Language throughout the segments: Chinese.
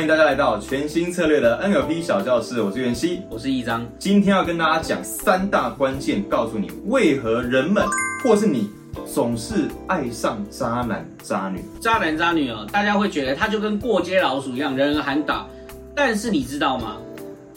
欢迎大家来到全新策略的 NLP 小教室，我是袁熙，我是一章。今天要跟大家讲三大关键，告诉你为何人们或是你总是爱上渣男渣女。渣男渣女哦，大家会觉得他就跟过街老鼠一样，人人喊打。但是你知道吗？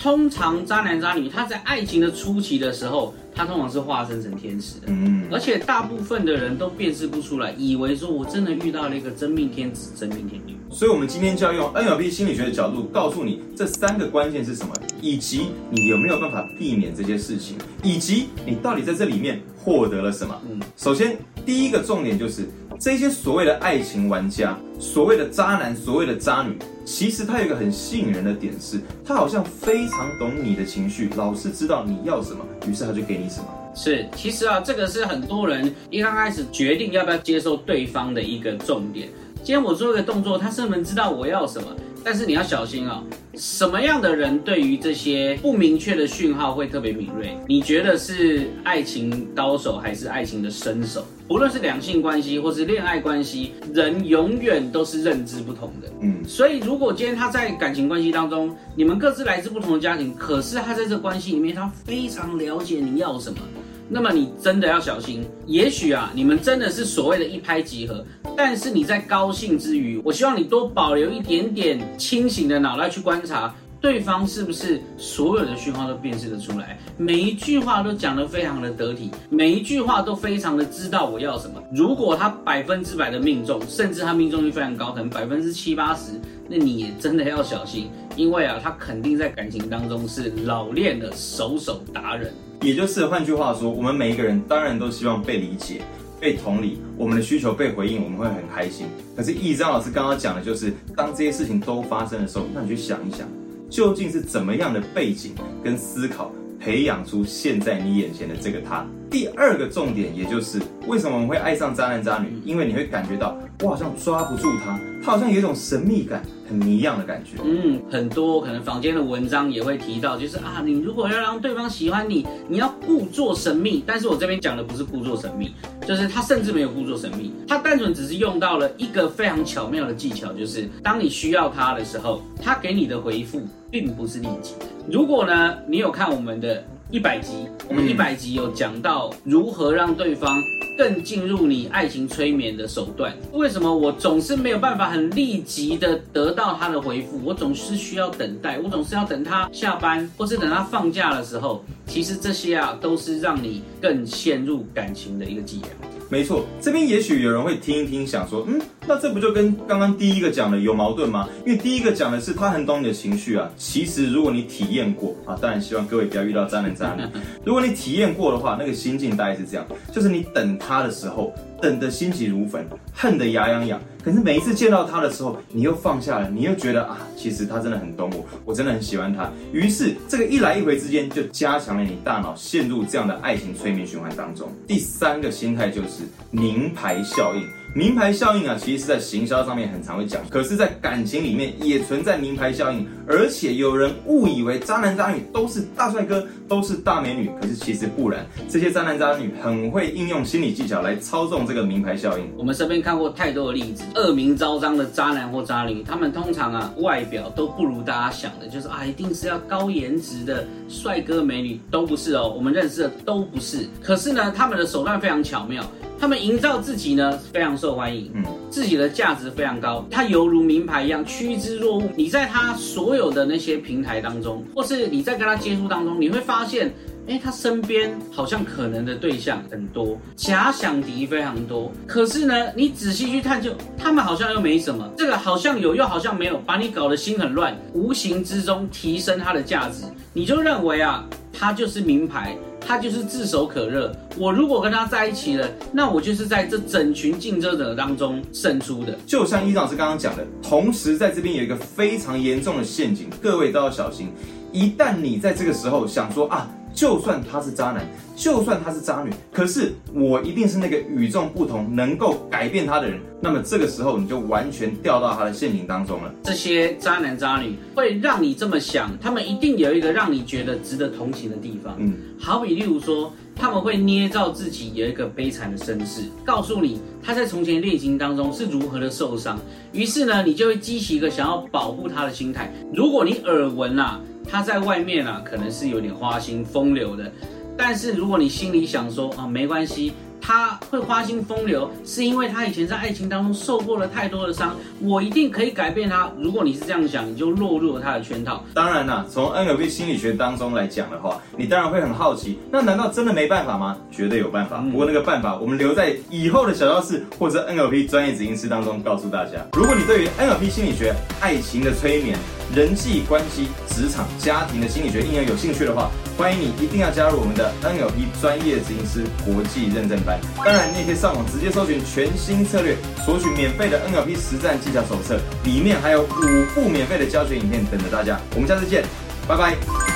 通常渣男渣女他在爱情的初期的时候，他通常是化身成天使的，嗯，而且大部分的人都辨识不出来，以为说我真的遇到了一个真命天子、真命天女。所以，我们今天就要用 NLP 心理学的角度，告诉你这三个关键是什么，以及你有没有办法避免这些事情，以及你到底在这里面获得了什么。嗯，首先第一个重点就是这些所谓的爱情玩家，所谓的渣男，所谓的渣女。其实他有一个很吸引人的点是，他好像非常懂你的情绪，老是知道你要什么，于是他就给你什么。是，其实啊，这个是很多人一刚开始决定要不要接受对方的一个重点。今天我做一个动作，他是能知道我要什么。但是你要小心啊，什么样的人对于这些不明确的讯号会特别敏锐？你觉得是爱情高手还是爱情的身手？不论是两性关系或是恋爱关系，人永远都是认知不同的。嗯，所以如果今天他在感情关系当中，你们各自来自不同的家庭，可是他在这关系里面，他非常了解你要什么。那么你真的要小心，也许啊，你们真的是所谓的一拍即合，但是你在高兴之余，我希望你多保留一点点清醒的脑袋去观察对方是不是所有的讯号都辨识得出来，每一句话都讲得非常的得体，每一句话都非常的知道我要什么。如果他百分之百的命中，甚至他命中率非常高，可能百分之七八十，那你也真的要小心，因为啊，他肯定在感情当中是老练的手手达人。也就是，换句话说，我们每一个人当然都希望被理解、被同理，我们的需求被回应，我们会很开心。可是易章老师刚刚讲的就是，当这些事情都发生的时候，那你去想一想，究竟是怎么样的背景跟思考，培养出现在你眼前的这个他。第二个重点，也就是为什么我们会爱上渣男渣女，因为你会感觉到我好像抓不住他，他好像有一种神秘感。很迷样的感觉，嗯，很多可能坊间的文章也会提到，就是啊，你如果要让对方喜欢你，你要故作神秘。但是我这边讲的不是故作神秘，就是他甚至没有故作神秘，他单纯只是用到了一个非常巧妙的技巧，就是当你需要他的时候，他给你的回复并不是立即。如果呢，你有看我们的一百集，我们一百集有讲到如何让对方。更进入你爱情催眠的手段，为什么我总是没有办法很立即的得到他的回复？我总是需要等待，我总是要等他下班，或是等他放假的时候。其实这些啊，都是让你更陷入感情的一个伎俩。没错，这边也许有人会听一听，想说，嗯，那这不就跟刚刚第一个讲的有矛盾吗？因为第一个讲的是他很懂你的情绪啊。其实如果你体验过啊，当然希望各位不要遇到渣男渣女。如果你体验过的话，那个心境大概是这样，就是你等他的时候。等的心急如焚，恨得牙痒痒。可是每一次见到他的时候，你又放下了，你又觉得啊，其实他真的很懂我，我真的很喜欢他。于是这个一来一回之间，就加强了你大脑陷入这样的爱情催眠循环当中。第三个心态就是名牌效应。名牌效应啊，其实是在行销上面很常会讲，可是，在感情里面也存在名牌效应，而且有人误以为渣男渣女都是大帅哥，都是大美女，可是其实不然，这些渣男渣女很会应用心理技巧来操纵这个名牌效应。我们身边看过太多的例子，恶名昭彰的渣男或渣女，他们通常啊，外表都不如大家想的，就是啊，一定是要高颜值的帅哥美女，都不是哦，我们认识的都不是。可是呢，他们的手段非常巧妙。他们营造自己呢非常受欢迎，嗯，自己的价值非常高，他犹如名牌一样趋之若鹜。你在他所有的那些平台当中，或是你在跟他接触当中，你会发现，哎，他身边好像可能的对象很多，假想敌非常多。可是呢，你仔细去探究，他们好像又没什么，这个好像有又好像没有，把你搞得心很乱，无形之中提升他的价值，你就认为啊，他就是名牌。他就是炙手可热。我如果跟他在一起了，那我就是在这整群竞争者当中胜出的。就像伊老师刚刚讲的，同时在这边有一个非常严重的陷阱，各位都要小心。一旦你在这个时候想说啊。就算他是渣男，就算他是渣女，可是我一定是那个与众不同、能够改变他的人。那么这个时候，你就完全掉到他的陷阱当中了。这些渣男渣女会让你这么想，他们一定有一个让你觉得值得同情的地方。嗯，好比例如说，他们会捏造自己有一个悲惨的身世，告诉你他在从前恋情当中是如何的受伤，于是呢，你就会激起一个想要保护他的心态。如果你耳闻啊，他在外面啊可能是有点花心风流的，但是如果你心里想说啊没关系。他会花心风流，是因为他以前在爱情当中受过了太多的伤。我一定可以改变他。如果你是这样想，你就落入了他的圈套。当然啦，从 NLP 心理学当中来讲的话，你当然会很好奇，那难道真的没办法吗？绝对有办法。不过那个办法，我们留在以后的小教室或者 NLP 专业指引师当中告诉大家。如果你对于 NLP 心理学、爱情的催眠、人际关系、职场、家庭的心理学应用有兴趣的话，欢迎你一定要加入我们的 NLP 专业执行师国际认证班。当然，你也可以上网直接搜寻全新策略，索取免费的 NLP 实战技巧手册，里面还有五部免费的教学影片等着大家。我们下次见，拜拜。